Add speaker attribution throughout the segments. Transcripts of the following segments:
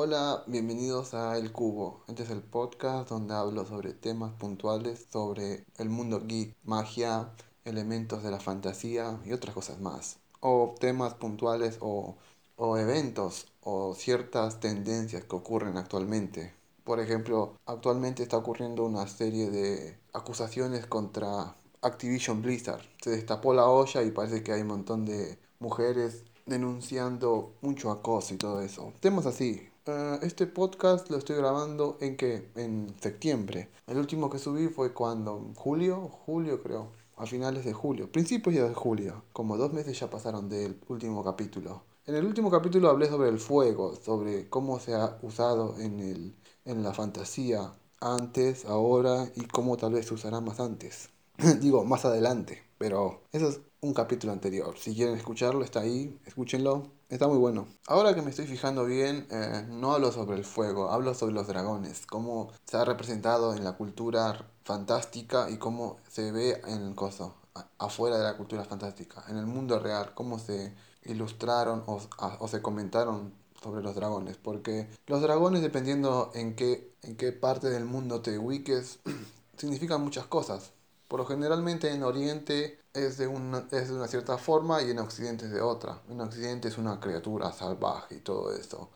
Speaker 1: Hola, bienvenidos a El Cubo. Este es el podcast donde hablo sobre temas puntuales sobre el mundo geek, magia, elementos de la fantasía y otras cosas más. O temas puntuales o, o eventos o ciertas tendencias que ocurren actualmente. Por ejemplo, actualmente está ocurriendo una serie de acusaciones contra Activision Blizzard. Se destapó la olla y parece que hay un montón de mujeres denunciando mucho acoso y todo eso. Temas así. Eh, este podcast lo estoy grabando en que en septiembre. El último que subí fue cuando julio, julio creo, a finales de julio, principios de julio. Como dos meses ya pasaron del último capítulo. En el último capítulo hablé sobre el fuego, sobre cómo se ha usado en, el, en la fantasía antes, ahora y cómo tal vez se usará más antes. Digo, más adelante. Pero eso es un capítulo anterior. Si quieren escucharlo, está ahí, escúchenlo. Está muy bueno. Ahora que me estoy fijando bien, eh, no hablo sobre el fuego, hablo sobre los dragones, cómo se ha representado en la cultura fantástica y cómo se ve en el coso, afuera de la cultura fantástica, en el mundo real, cómo se ilustraron o, o se comentaron sobre los dragones, porque los dragones dependiendo en qué, en qué parte del mundo te ubiques, significan muchas cosas. Por lo generalmente en Oriente es de, una, es de una cierta forma y en Occidente es de otra. En Occidente es una criatura salvaje y todo eso,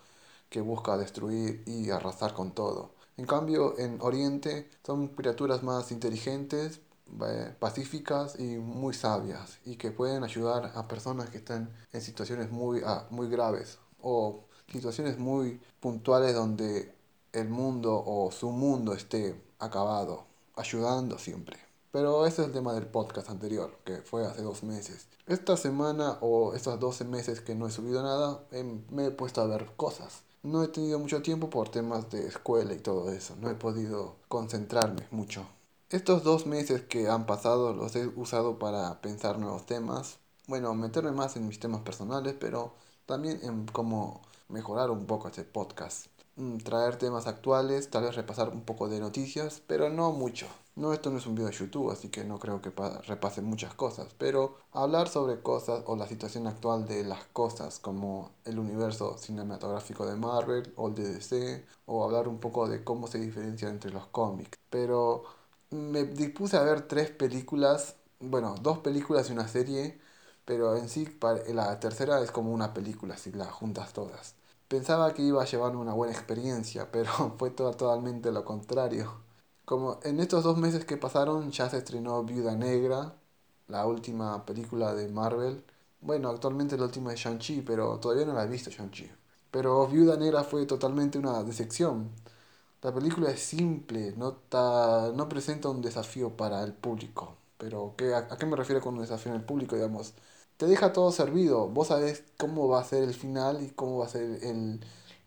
Speaker 1: que busca destruir y arrasar con todo. En cambio, en Oriente son criaturas más inteligentes, eh, pacíficas y muy sabias, y que pueden ayudar a personas que están en situaciones muy, ah, muy graves o situaciones muy puntuales donde el mundo o su mundo esté acabado, ayudando siempre. Pero ese es el tema del podcast anterior, que fue hace dos meses. Esta semana o estos 12 meses que no he subido nada, em, me he puesto a ver cosas. No he tenido mucho tiempo por temas de escuela y todo eso. No he podido concentrarme mucho. Estos dos meses que han pasado los he usado para pensar nuevos temas. Bueno, meterme más en mis temas personales, pero también en cómo mejorar un poco este podcast. Mm, traer temas actuales, tal vez repasar un poco de noticias, pero no mucho. No, esto no es un video de YouTube, así que no creo que repase muchas cosas, pero hablar sobre cosas o la situación actual de las cosas, como el universo cinematográfico de Marvel o el de DC, o hablar un poco de cómo se diferencia entre los cómics. Pero me dispuse a ver tres películas, bueno, dos películas y una serie, pero en sí la tercera es como una película, si las juntas todas. Pensaba que iba a llevarme una buena experiencia, pero fue totalmente lo contrario. Como en estos dos meses que pasaron ya se estrenó Viuda Negra, la última película de Marvel. Bueno, actualmente la última de Shang-Chi, pero todavía no la he visto Shang-Chi. Pero Viuda Negra fue totalmente una decepción. La película es simple, no, no presenta un desafío para el público. Pero ¿qué, a, qué me refiero con un desafío en el público? Digamos, te deja todo servido. Vos sabés cómo va a ser el final y cómo va a ser el,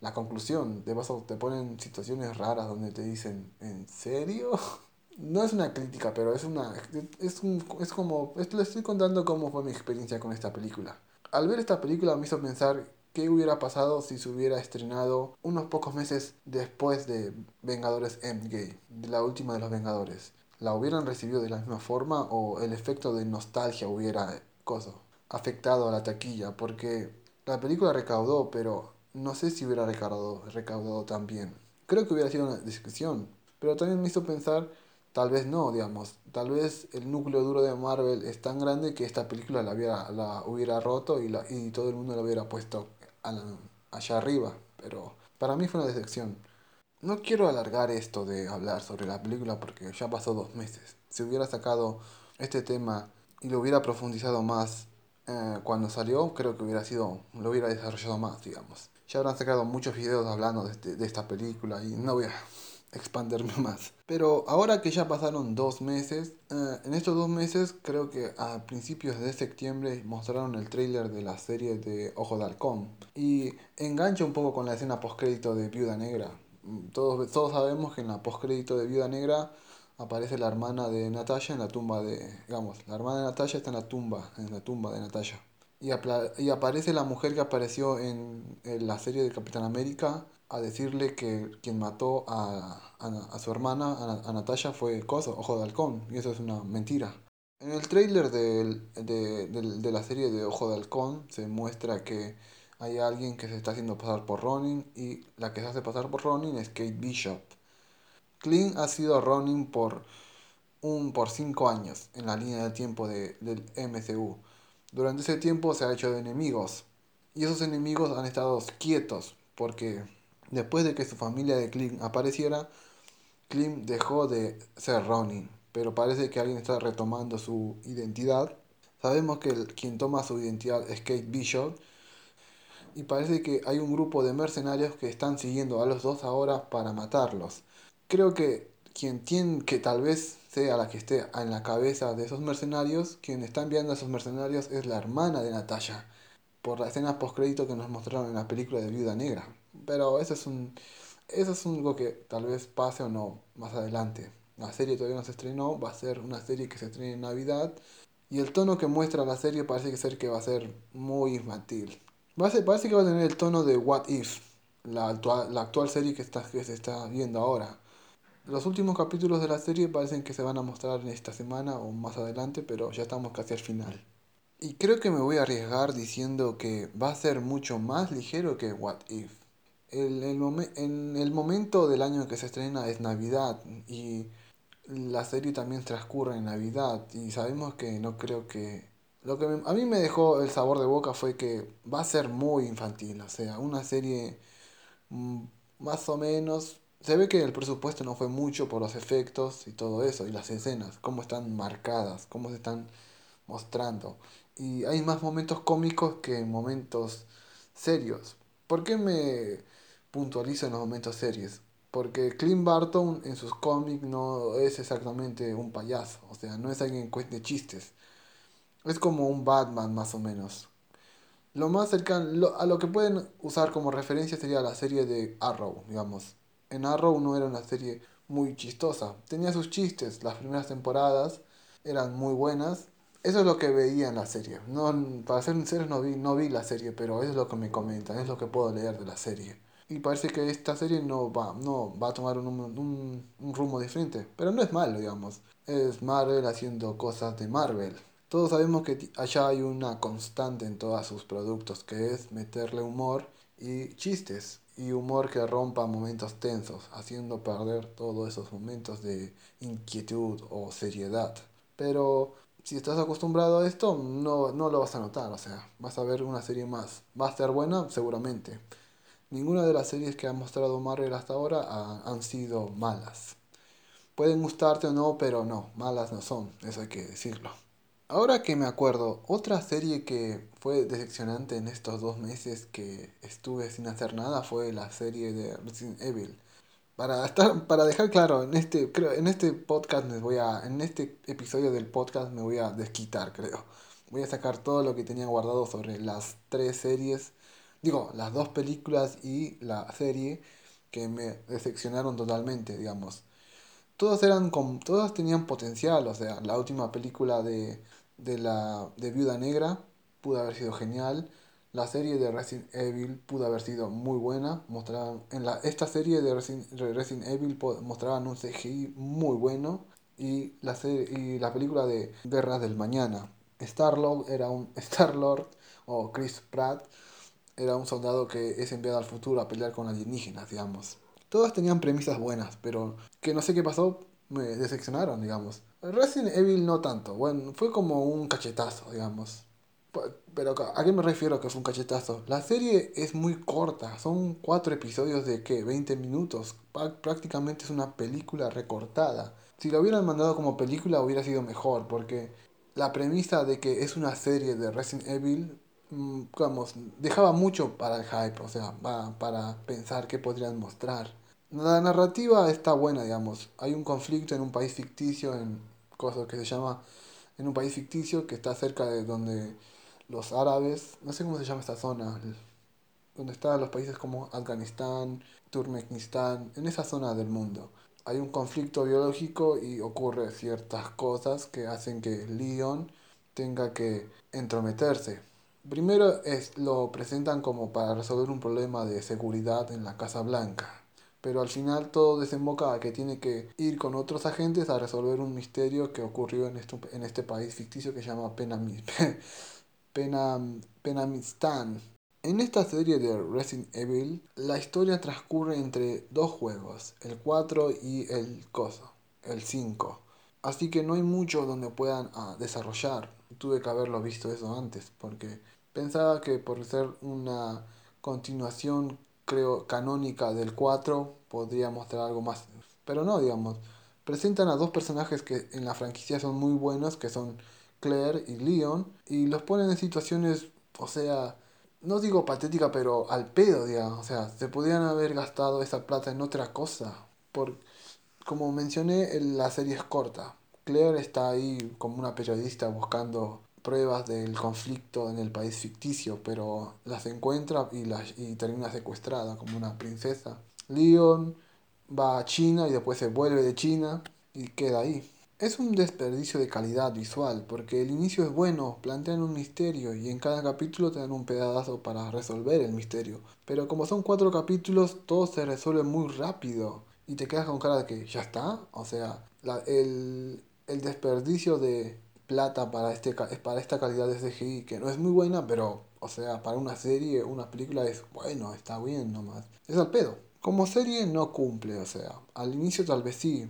Speaker 1: la conclusión. De paso, te ponen situaciones raras donde te dicen, ¿en serio? No es una crítica, pero es una. Es, un, es como. Esto le estoy contando cómo fue mi experiencia con esta película. Al ver esta película me hizo pensar qué hubiera pasado si se hubiera estrenado unos pocos meses después de Vengadores Endgame, de la última de los Vengadores. ¿La hubieran recibido de la misma forma o el efecto de nostalgia hubiera cosa, afectado a la taquilla? Porque la película recaudó, pero no sé si hubiera recaudado, recaudado tan bien. Creo que hubiera sido una discusión, pero también me hizo pensar, tal vez no, digamos, tal vez el núcleo duro de Marvel es tan grande que esta película la hubiera, la hubiera roto y, la, y todo el mundo la hubiera puesto allá arriba, pero para mí fue una decepción. No quiero alargar esto de hablar sobre la película porque ya pasó dos meses. Si hubiera sacado este tema y lo hubiera profundizado más eh, cuando salió, creo que hubiera sido, lo hubiera desarrollado más, digamos. Ya habrán sacado muchos videos hablando de, este, de esta película y no voy a expandirme más. Pero ahora que ya pasaron dos meses, eh, en estos dos meses creo que a principios de septiembre mostraron el tráiler de la serie de Ojo de Halcón. Y engancha un poco con la escena postcrédito de Viuda Negra. Todos, todos sabemos que en la postcrédito de Viuda Negra aparece la hermana de Natalia en la tumba de... Digamos, la hermana de Natalia está en la tumba, en la tumba de Natalia. Y, y aparece la mujer que apareció en, la serie de Capitán América a decirle que quien mató a, a, su hermana, a, Natasha, fue Coso, Ojo de Halcón. Y eso es una mentira. En el trailer de, de, de, la serie de Ojo de Halcón se muestra que hay alguien que se está haciendo pasar por Ronin y la que se hace pasar por Ronin es Kate Bishop. Clint ha sido Ronin por un por 5 años en la línea del tiempo de, del MCU. Durante ese tiempo se ha hecho de enemigos y esos enemigos han estado quietos porque después de que su familia de Clint apareciera, Clint dejó de ser Ronin, pero parece que alguien está retomando su identidad. Sabemos que quien toma su identidad es Kate Bishop y parece que hay un grupo de mercenarios que están siguiendo a los dos ahora para matarlos. Creo que quien tiene que tal vez sea la que esté en la cabeza de esos mercenarios, quien está enviando a esos mercenarios es la hermana de Natasha, por la escena post-crédito que nos mostraron en la película de Viuda Negra. Pero eso es un eso es algo que tal vez pase o no más adelante. La serie todavía no se estrenó, va a ser una serie que se estrene en Navidad y el tono que muestra la serie parece ser que va a ser muy infantil. Va a ser, parece que va a tener el tono de What If, la la actual serie que, está, que se está viendo ahora. Los últimos capítulos de la serie parecen que se van a mostrar en esta semana o más adelante, pero ya estamos casi al final. Y creo que me voy a arriesgar diciendo que va a ser mucho más ligero que What If. El, el en el momento del año que se estrena es Navidad y la serie también transcurre en Navidad y sabemos que no creo que lo que a mí me dejó el sabor de boca fue que va a ser muy infantil, o sea, una serie mm, más o menos... Se ve que el presupuesto no fue mucho por los efectos y todo eso, y las escenas, cómo están marcadas, cómo se están mostrando. Y hay más momentos cómicos que momentos serios. ¿Por qué me puntualizo en los momentos serios? Porque Clint Barton en sus cómics no es exactamente un payaso, o sea, no es alguien que cuente chistes es como un Batman más o menos. Lo más cercano a lo que pueden usar como referencia sería la serie de Arrow, digamos. En Arrow no era una serie muy chistosa. Tenía sus chistes, las primeras temporadas eran muy buenas. Eso es lo que veía en la serie. No, para ser sincero no vi, no vi la serie, pero es lo que me comentan, es lo que puedo leer de la serie. Y parece que esta serie no va, no va a tomar un, un, un rumbo diferente. Pero no es malo, digamos. Es Marvel haciendo cosas de Marvel. Todos sabemos que allá hay una constante en todos sus productos, que es meterle humor y chistes, y humor que rompa momentos tensos, haciendo perder todos esos momentos de inquietud o seriedad. Pero si estás acostumbrado a esto, no, no lo vas a notar, o sea, vas a ver una serie más. ¿Va a estar buena? Seguramente. Ninguna de las series que ha mostrado Marvel hasta ahora han sido malas. Pueden gustarte o no, pero no, malas no son, eso hay que decirlo. Ahora que me acuerdo, otra serie que fue decepcionante en estos dos meses que estuve sin hacer nada fue la serie de Resident Evil. Para estar, para dejar claro, en este, creo, en este podcast me voy a, en este episodio del podcast me voy a desquitar, creo. Voy a sacar todo lo que tenía guardado sobre las tres series, digo, las dos películas y la serie que me decepcionaron totalmente, digamos. Todas eran con, todas tenían potencial, o sea, la última película de de la de Viuda Negra pudo haber sido genial. La serie de Resident Evil pudo haber sido muy buena. Mostraban, en la, esta serie de Resident, Evil mostraban un CGI muy bueno. Y la, serie, y la película de Guerras del Mañana. Star-Lord era un Star-Lord o Chris Pratt era un soldado que es enviado al futuro a pelear con alienígenas, digamos. Todas tenían premisas buenas, pero que no sé qué pasó, me decepcionaron, digamos. Resident Evil no tanto, bueno, fue como un cachetazo, digamos. Pero ¿a qué me refiero que fue un cachetazo? La serie es muy corta, son cuatro episodios de ¿qué? 20 minutos. Prácticamente es una película recortada. Si lo hubieran mandado como película hubiera sido mejor, porque la premisa de que es una serie de Resident Evil, mm, digamos, dejaba mucho para el hype, o sea, para pensar qué podrían mostrar. La narrativa está buena, digamos. Hay un conflicto en un país ficticio en cosa que se llama en un país ficticio que está cerca de donde los árabes, no sé cómo se llama esta zona, donde están los países como Afganistán, Turkmenistán, en esa zona del mundo. Hay un conflicto biológico y ocurre ciertas cosas que hacen que Leon tenga que entrometerse. Primero es, lo presentan como para resolver un problema de seguridad en la Casa Blanca pero al final todo desemboca a que tiene que ir con otros agentes a resolver un misterio que ocurrió en, esto, en este país ficticio que se llama Penam, Penam, Penamistán. En esta serie de Resident Evil, la historia transcurre entre dos juegos, el 4 y el coso, el 5. Así que no hay mucho donde puedan ah, desarrollar. Tuve que haberlo visto eso antes, porque pensaba que por ser una continuación, creo, canónica del 4, podría mostrar algo más. Pero no, digamos. Presentan a dos personajes que en la franquicia son muy buenos, que son Claire y Leon, y los ponen en situaciones, o sea, no digo patética, pero al pedo, digamos. O sea, se podrían haber gastado esa plata en otra cosa. Por, como mencioné, la serie es corta. Claire está ahí como una periodista buscando pruebas del conflicto en el país ficticio, pero las encuentra y, las, y termina secuestrada como una princesa. Leon va a China y después se vuelve de China y queda ahí. Es un desperdicio de calidad visual, porque el inicio es bueno, plantean un misterio y en cada capítulo te un pedazo para resolver el misterio. Pero como son cuatro capítulos, todo se resuelve muy rápido y te quedas con cara de que ya está. O sea, el, desperdicio de plata para, este, para esta calidad de CGI, que no es muy buena, pero, o sea, para una serie, una película es bueno, está bien nomás. Es al pedo. Como serie no cumple, o sea, al inicio tal vez sí,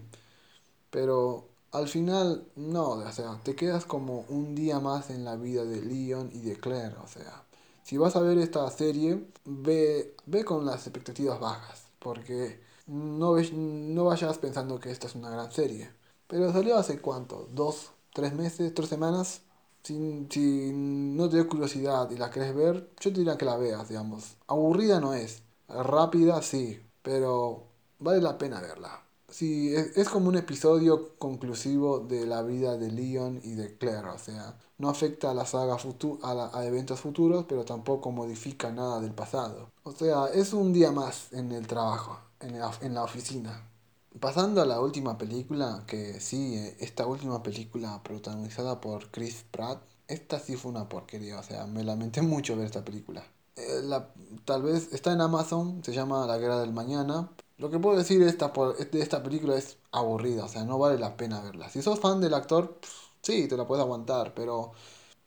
Speaker 1: pero al final, no, o sea, te quedas como un día más en la vida de Leon y de Claire, o sea. Si vas a ver esta serie, ve, ve con las expectativas bajas, porque no, no vayas pensando que esta es una gran serie. Pero salió hace cuánto, dos, tres meses, tres semanas. Si, si no te dio curiosidad y la querés ver, yo te diría que la veas, digamos. Aburrida no es, rápida sí, pero vale la pena verla. Sí, es, como un episodio conclusivo de la vida de Leon y de Claire, o sea, no afecta a la saga futu a, a, eventos futuros, pero tampoco modifica nada del pasado. O sea, es un día más en el trabajo, en la, en la oficina. Pasando a la última película, que sí, esta última película protagonizada por Chris Pratt, esta sí fue una porquería, o sea, me lamenté mucho ver esta película. Eh, la, tal vez está en Amazon, se llama La Guerra del Mañana, lo que puedo decir de esta, de esta película es aburrida, o sea, no vale la pena verla. Si sos fan del actor, sí, te la puedes aguantar, pero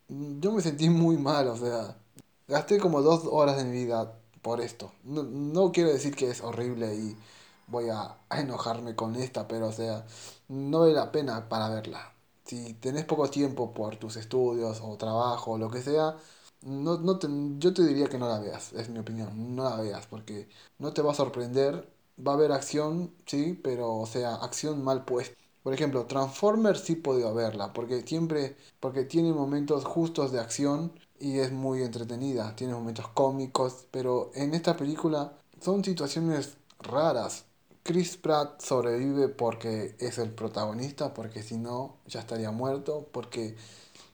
Speaker 1: mm, yo me sentí muy mal, o sea, gasté como dos horas de mi vida por esto. No, quiero decir que es horrible y voy a, enojarme con esta, pero o sea, no vale la pena para verla. Si tenés poco tiempo por tus estudios o trabajo o lo que sea, no, no te, yo te diría que no la veas, es mi opinión, no la veas porque no te va a sorprender va a haber acción, sí, pero o sea, acción mal puesta. Por ejemplo, Transformers sí podido verla, porque siempre, porque tiene momentos justos de acción y es muy entretenida, tiene momentos cómicos, pero en esta película son situaciones raras. Chris Pratt sobrevive porque es el protagonista, porque si no ya estaría muerto, porque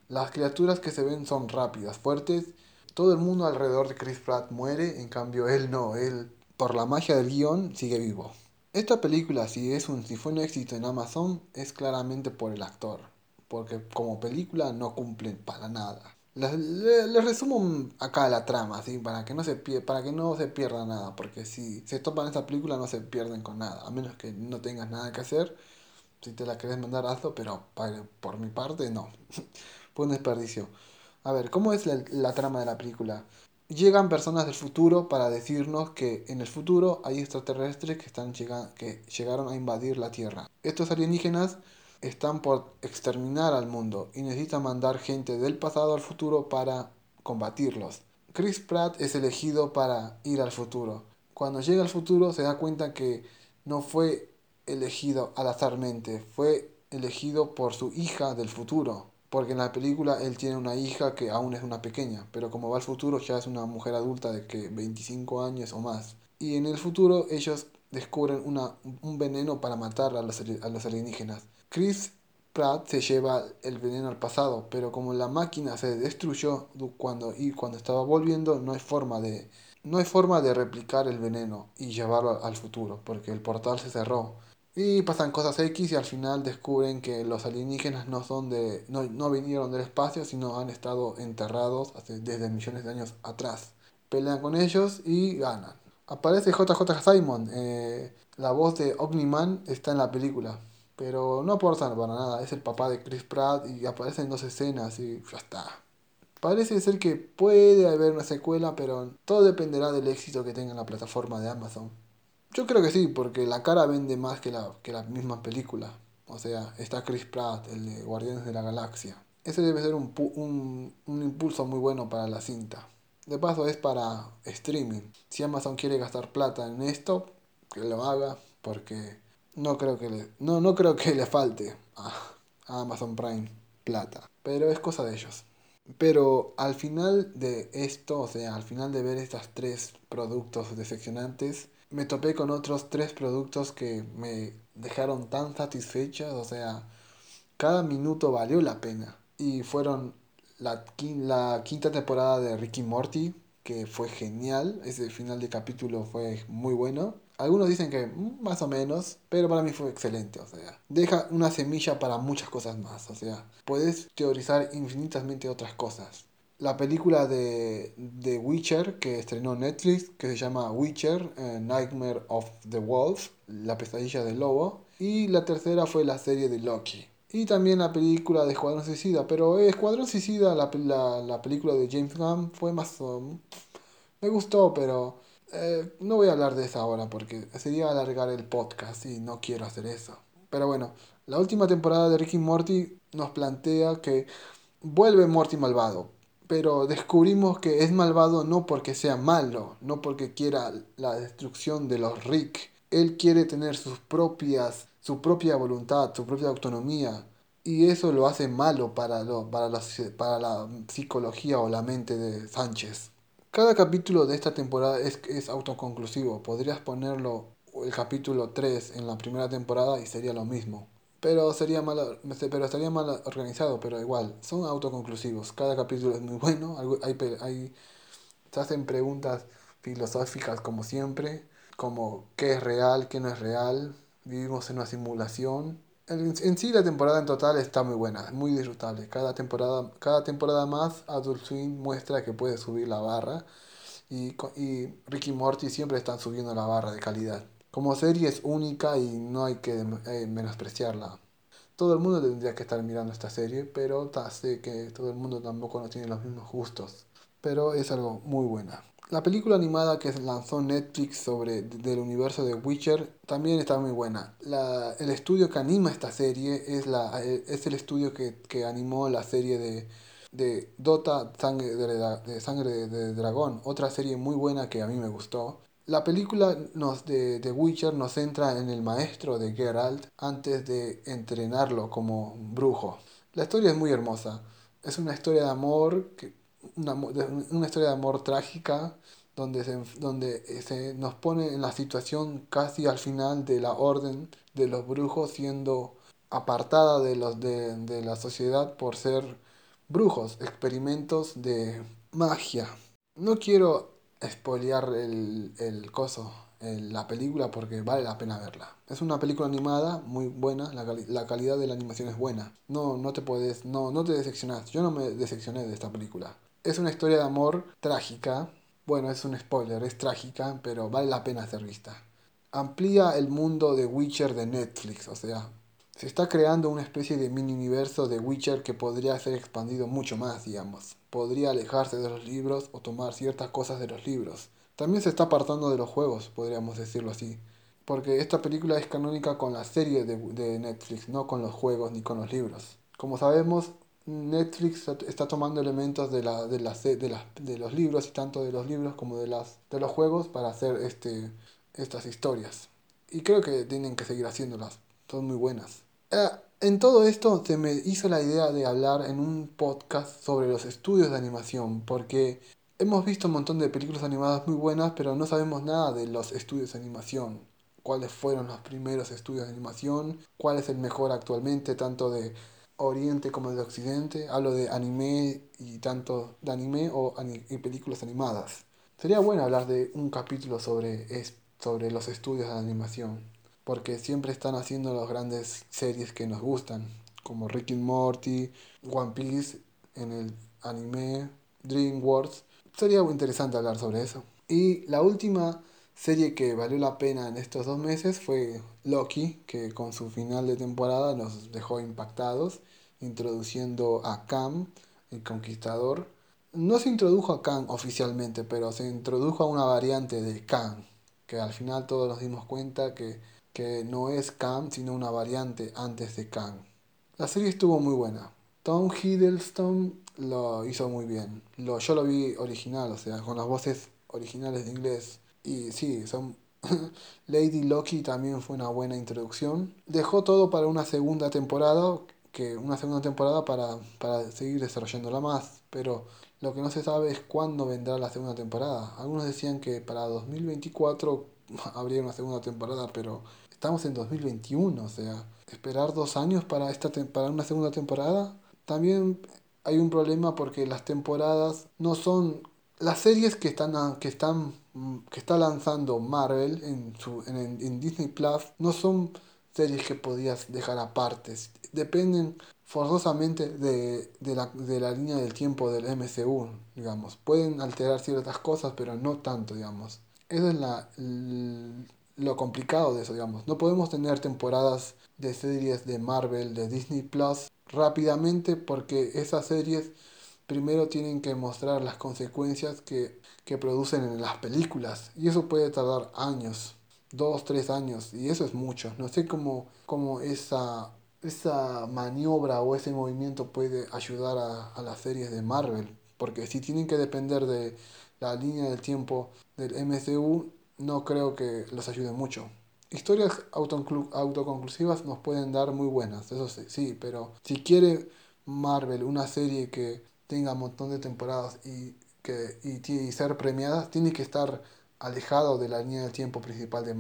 Speaker 1: las criaturas que se ven son rápidas, fuertes. Todo el mundo alrededor de Chris Pratt muere, en cambio él no, él por la magia del guion, sigue vivo. Esta película, si, es un, si fue un éxito en Amazon, es claramente por el actor, porque como película no cumple para nada. Les, resumo acá la trama, ¿sí? para, que no se para que no se pierda nada, porque si se topan esta película no se pierden con nada, a menos que no tengas nada que hacer. Si te la querés mandar, hazlo, pero por mi parte no. fue un desperdicio. A ver, ¿cómo es la, la trama de la película? llegan personas del futuro para decirnos que en el futuro hay extraterrestres que, están que llegaron a invadir la Tierra. Estos alienígenas están por exterminar al mundo y necesitan mandar gente del pasado al futuro para combatirlos. Chris Pratt es elegido para ir al futuro. Cuando llega al futuro se da cuenta que no fue elegido al azarmente, fue elegido por su hija del futuro. Porque en la película él tiene una hija que aún es una pequeña, pero como va al futuro ya es una mujer adulta de que 25 años o más. Y en el futuro ellos descubren un veneno para matar a los, a los alienígenas. Chris Pratt se lleva el veneno al pasado, pero como la máquina se destruyó cuando, y cuando estaba volviendo, no hay forma de, no hay forma de replicar el veneno y llevarlo al futuro, porque el portal se cerró. Y pasan cosas X y al final descubren que los alienígenas no son de. no, no vinieron del espacio, sino han estado enterrados desde millones de años atrás. Pelean con ellos y ganan. Aparece JJ Simon, eh, la voz de Omni-Man está en la película. Pero no aporta para nada, es el papá de Chris Pratt y aparece en dos escenas y ya está. Parece ser que puede haber una secuela, pero todo dependerá del éxito que tenga la plataforma de Amazon. Yo creo que sí, porque la cara vende más que la, que misma película. O sea, está Chris Pratt, el de Guardianes de la Galaxia. Ese debe ser un, un, un impulso muy bueno para la cinta. De paso es para streaming. Si Amazon quiere gastar plata en esto, que lo haga, porque no creo que le, no, no creo que le falte a, Amazon Prime plata. Pero es cosa de ellos. Pero al final de esto, o sea, al final de ver estos tres productos decepcionantes, me topé con otros tres productos que me dejaron tan satisfechos, o sea, cada minuto valió la pena. Y fueron la, la quinta temporada de Ricky Morty, que fue genial, ese final de capítulo fue muy bueno. Algunos dicen que mm, más o menos, pero para mí fue excelente, o sea, deja una semilla para muchas cosas más, o sea, puedes teorizar infinitamente otras cosas. La película de, de Witcher que estrenó Netflix, que se llama Witcher, eh, Nightmare of the Wolf, La pesadilla del lobo. Y la tercera fue la serie de Loki. Y también la película de Escuadrón Suicida, pero Escuadrón Suicida, la, la, la película de James Gunn, fue más... Um, me gustó, pero eh, no voy a hablar de esa ahora porque sería alargar el podcast y no quiero hacer eso. Pero bueno, la última temporada de Ricky Morty nos plantea que vuelve Morty malvado. Pero descubrimos que es malvado no porque sea malo, no porque quiera la destrucción de los Rick. Él quiere tener sus propias, su propia voluntad, su propia autonomía. Y eso lo hace malo para, lo, para, la, para la psicología o la mente de Sánchez. Cada capítulo de esta temporada es, es autoconclusivo. Podrías ponerlo el capítulo 3 en la primera temporada y sería lo mismo. Pero sería mal, pero estaría mal organizado, pero igual, son autoconclusivos. Cada capítulo es muy bueno. Hay, hay, se hacen preguntas filosóficas como siempre, como qué es real, qué no es real. Vivimos en una simulación. En, sí la temporada en total está muy buena, muy disfrutable. Cada temporada, cada temporada más Adult Swim muestra que puede subir la barra y, y Ricky Morty siempre están subiendo la barra de calidad. Como serie es única y no hay que eh, menospreciarla. Todo el mundo tendría que estar mirando esta serie, pero sé que todo el mundo tampoco no tiene los mismos gustos. Pero es algo muy buena. La película animada que lanzó Netflix sobre del universo de Witcher también está muy buena. La, el estudio que anima esta serie es, la, es el estudio que, que animó la serie de, de Dota Sangre de, de Sangre de Dragón, otra serie muy buena que a mí me gustó. La película nos, de, de Witcher nos centra en el maestro de Geralt antes de entrenarlo como brujo. La historia es muy hermosa. Es una historia de amor que una, una historia de amor trágica donde, se, donde eh, se nos pone en la situación casi al final de la orden de los brujos siendo apartada de, los, de, de la sociedad por ser brujos, experimentos de magia. No quiero espolear el, el coso, la película, porque vale la pena verla. Es una película animada muy buena, la, la, calidad de la animación es buena. No, no te puedes, no, no te decepcionas. Yo no me decepcioné de esta película. Es una historia de amor trágica. Bueno, es un spoiler, es trágica, pero vale la pena ser vista. Amplía el mundo de Witcher de Netflix, o sea, se está creando una especie de mini universo de Witcher que podría ser expandido mucho más, digamos. Podría alejarse de los libros o tomar ciertas cosas de los libros. También se está apartando de los juegos, podríamos decirlo así. Porque esta película es canónica con la serie de, de Netflix, no con los juegos ni con los libros. Como sabemos, Netflix está tomando elementos de, la, de, la, de, la, de los libros, y tanto de los libros como de, las, de los juegos, para hacer este, estas historias. Y creo que tienen que seguir haciéndolas, son muy buenas. Eh, en todo esto se me hizo la idea de hablar en un podcast sobre los estudios de animación, porque hemos visto un montón de películas animadas muy buenas, pero no sabemos nada de los estudios de animación. Cuáles fueron los primeros estudios de animación, cuál es el mejor actualmente, tanto de Oriente como de Occidente. Hablo de anime y tanto de anime o y películas animadas. Sería bueno hablar de un capítulo sobre, sobre los estudios de animación, porque siempre están haciendo las grandes series que nos gustan, como Rick and Morty, One Piece en el anime, DreamWorks. Sería muy interesante hablar sobre eso. Y la última serie que valió la pena en estos dos meses fue Loki, que con su final de temporada nos dejó impactados, introduciendo a Cam, el conquistador, no se introdujo a Kang oficialmente, pero se introdujo a una variante de Kang, que al final todos nos dimos cuenta que, que no es Kang, sino una variante antes de Kang. La serie estuvo muy buena. Tom Hiddleston lo hizo muy bien. Lo, yo lo vi original, o sea, con las voces originales de inglés. Y sí, son Lady Loki también fue una buena introducción. Dejó todo para una segunda temporada, que una segunda temporada para, para seguir desarrollándola más, pero lo que no se sabe es cuándo vendrá la segunda temporada. Algunos decían que para 2024 habría una segunda temporada, pero estamos en 2021, o sea, esperar dos años para, esta para una segunda temporada. También hay un problema porque las temporadas no son las series que están que están que está lanzando Marvel en su en, en Disney Plus no son series que podías dejar aparte. Dependen forzosamente de, de, la, de la línea del tiempo del MCU digamos. Pueden alterar ciertas cosas pero no tanto digamos. Eso es la lo complicado de eso digamos. No podemos tener temporadas de series de Marvel de Disney Plus rápidamente porque esas series primero tienen que mostrar las consecuencias que, que producen en las películas. Y eso puede tardar años, dos, tres años. Y eso es mucho. No sé cómo, cómo esa, esa maniobra o ese movimiento puede ayudar a, a las series de Marvel. Porque si tienen que depender de la línea del tiempo del MCU, no creo que los ayude mucho. Historias autoconclusivas nos pueden dar muy buenas, eso sí, sí, pero si quiere Marvel una serie que tenga un montón de temporadas y, que, y, ser premiadas, tiene que estar alejado de la línea del tiempo principal de,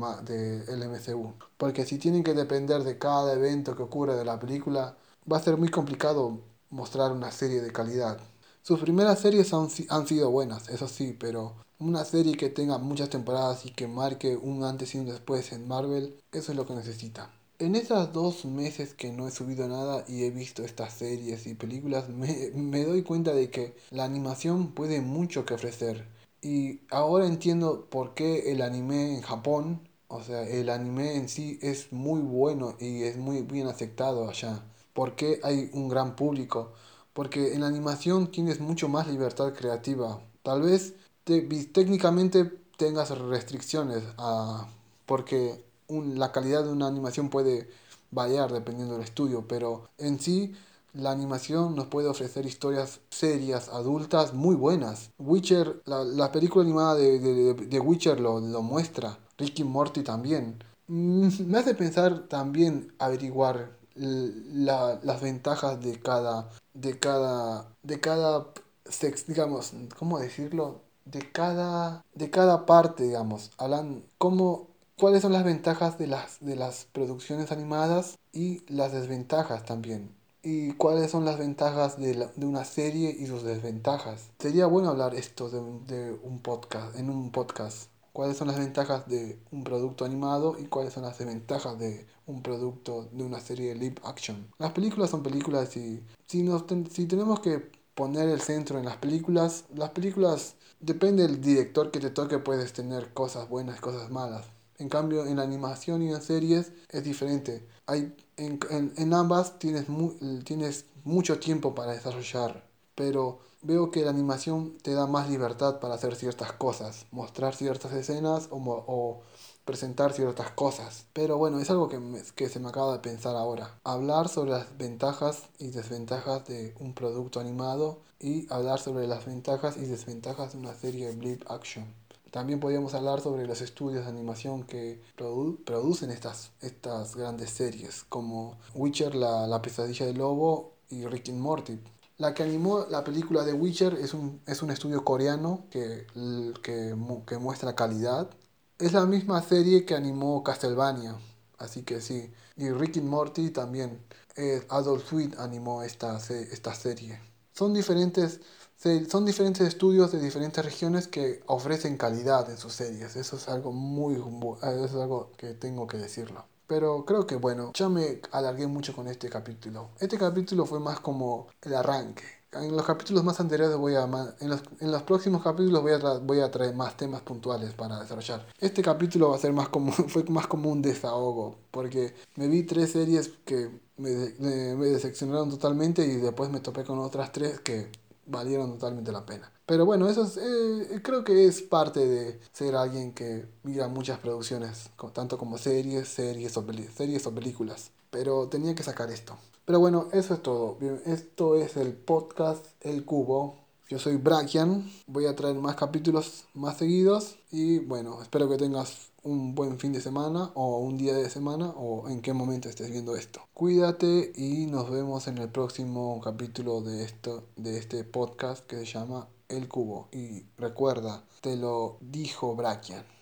Speaker 1: de MCU. Porque si tienen que depender de cada evento que ocurre de la película, va a ser muy complicado mostrar una serie de calidad. Sus primeras series han, han sido buenas, eso sí, pero una serie que tenga muchas temporadas y que marque un antes y un después en Marvel, eso es lo que necesita. En esos dos meses que no he subido nada y he visto estas series y películas, me, me doy cuenta de que la animación puede mucho que ofrecer. Y ahora entiendo por qué el anime en Japón, o sea, el anime en sí es muy bueno y es muy bien aceptado allá. ¿Por qué hay un gran público? Porque en la animación tienes mucho más libertad creativa. Tal vez te, técnicamente tengas restricciones a, porque la calidad de una animación puede variar dependiendo del estudio, pero en sí la animación nos puede ofrecer historias serias, adultas, muy buenas. Witcher, la, la película animada de, de, de Witcher lo, lo, muestra. Ricky Morty también. Mm, me hace pensar también averiguar la, las ventajas de cada, de cada, de cada sex, digamos, ¿cómo decirlo? De cada, de cada parte, digamos. Hablan cómo cuáles son las ventajas de las, de las producciones animadas y las desventajas también. Y cuáles son las ventajas de, de una serie y sus desventajas. Sería bueno hablar esto de, de, un podcast, en un podcast. Cuáles son las ventajas de un producto animado y cuáles son las desventajas de un producto de una serie de live action. Las películas son películas y si, nos si tenemos que poner el centro en las películas, las películas, depende del director que te toque, puedes tener cosas buenas, cosas malas. En cambio, en la animación y en series es diferente. Hay, en, en, en ambas tienes, mu tienes mucho tiempo para desarrollar, pero veo que la animación te da más libertad para hacer ciertas cosas, mostrar ciertas escenas o, o presentar ciertas cosas. Pero bueno, es algo que, me, que se me acaba de pensar ahora. Hablar sobre las ventajas y desventajas de un producto animado y hablar sobre las ventajas y desventajas de una serie de live action. También podríamos hablar sobre los estudios de animación que produ producen estas, estas grandes series, como Witcher, la, la pesadilla del lobo y Rick and Morty. La que animó la película de Witcher es un, es un estudio coreano que, que, muestra calidad. Es la misma serie que animó Castlevania, así que sí. Y Rick and Morty también. Eh, Adult Swim animó esta, esta serie. Son diferentes son diferentes estudios de diferentes regiones que ofrecen calidad en sus series. Eso es algo muy... Eso es algo que tengo que decirlo. Pero creo que bueno, ya me alargué mucho con este capítulo. Este capítulo fue más como el arranque. En los capítulos más anteriores voy a... En los, en los próximos capítulos voy a, voy a traer más temas puntuales para desarrollar. Este capítulo va a ser más como... Fue más como un desahogo. Porque me vi tres series que me, me, me decepcionaron totalmente y después me topé con otras tres que valieron totalmente la pena. Pero bueno, eso es, eh, creo que es parte de ser alguien que mira muchas producciones, tanto como series, series o, series o películas. Pero tenía que sacar esto. Pero bueno, eso es todo. esto es el podcast El Cubo. Yo soy Brakian. Voy a traer más capítulos más seguidos. Y bueno, espero que tengas un buen fin de semana o un día de semana o en qué momento estés viendo esto. Cuídate y nos vemos en el próximo capítulo de, esto, de este podcast que se llama El Cubo. Y recuerda, te lo dijo Brakian.